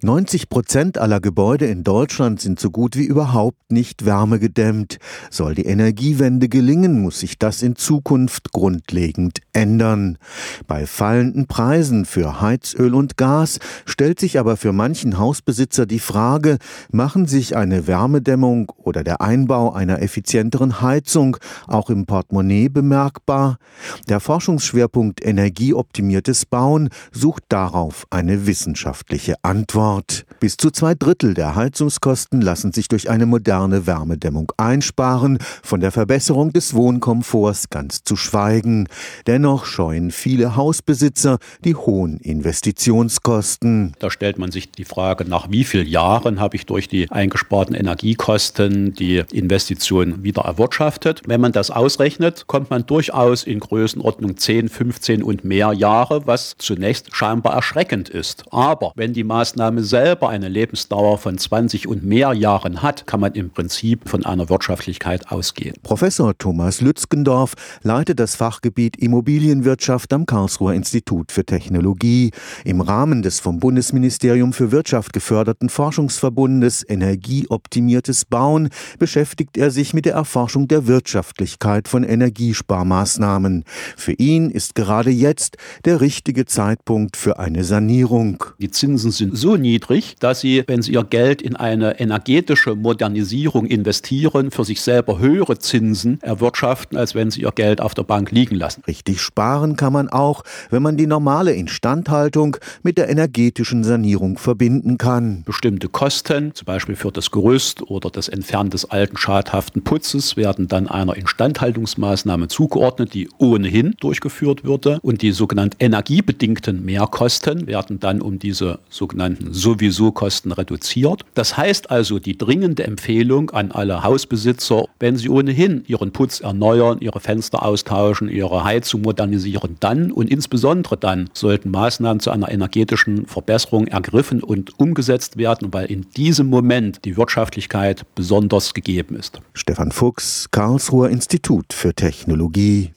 90 Prozent aller Gebäude in Deutschland sind so gut wie überhaupt nicht wärmegedämmt. Soll die Energiewende gelingen, muss sich das in Zukunft grundlegend ändern. Bei fallenden Preisen für Heizöl und Gas stellt sich aber für manchen Hausbesitzer die Frage, machen sich eine Wärmedämmung oder der Einbau einer effizienteren Heizung auch im Portemonnaie bemerkbar? Der Forschungsschwerpunkt Energieoptimiertes Bauen sucht darauf eine wissenschaftliche Antwort. Ort. Bis zu zwei Drittel der Heizungskosten lassen sich durch eine moderne Wärmedämmung einsparen, von der Verbesserung des Wohnkomforts ganz zu schweigen. Dennoch scheuen viele Hausbesitzer die hohen Investitionskosten. Da stellt man sich die Frage, nach wie vielen Jahren habe ich durch die eingesparten Energiekosten die Investition wieder erwirtschaftet. Wenn man das ausrechnet, kommt man durchaus in Größenordnung 10, 15 und mehr Jahre, was zunächst scheinbar erschreckend ist. Aber wenn die Maßnahme Maßnahme selber eine Lebensdauer von 20 und mehr Jahren hat, kann man im Prinzip von einer Wirtschaftlichkeit ausgehen. Professor Thomas Lützgendorf leitet das Fachgebiet Immobilienwirtschaft am Karlsruher Institut für Technologie. Im Rahmen des vom Bundesministerium für Wirtschaft geförderten Forschungsverbundes Energieoptimiertes Bauen beschäftigt er sich mit der Erforschung der Wirtschaftlichkeit von Energiesparmaßnahmen. Für ihn ist gerade jetzt der richtige Zeitpunkt für eine Sanierung. Die Zinsen sind so niedrig, niedrig, dass sie, wenn sie ihr Geld in eine energetische Modernisierung investieren, für sich selber höhere Zinsen erwirtschaften, als wenn sie ihr Geld auf der Bank liegen lassen. Richtig sparen kann man auch, wenn man die normale Instandhaltung mit der energetischen Sanierung verbinden kann. Bestimmte Kosten, zum Beispiel für das Gerüst oder das Entfernen des alten schadhaften Putzes, werden dann einer Instandhaltungsmaßnahme zugeordnet, die ohnehin durchgeführt würde. Und die sogenannten energiebedingten Mehrkosten werden dann um diese sogenannten sowieso Kosten reduziert. Das heißt also die dringende Empfehlung an alle Hausbesitzer, wenn sie ohnehin ihren Putz erneuern, ihre Fenster austauschen, ihre Heizung modernisieren, dann und insbesondere dann sollten Maßnahmen zu einer energetischen Verbesserung ergriffen und umgesetzt werden, weil in diesem Moment die Wirtschaftlichkeit besonders gegeben ist. Stefan Fuchs, Karlsruher Institut für Technologie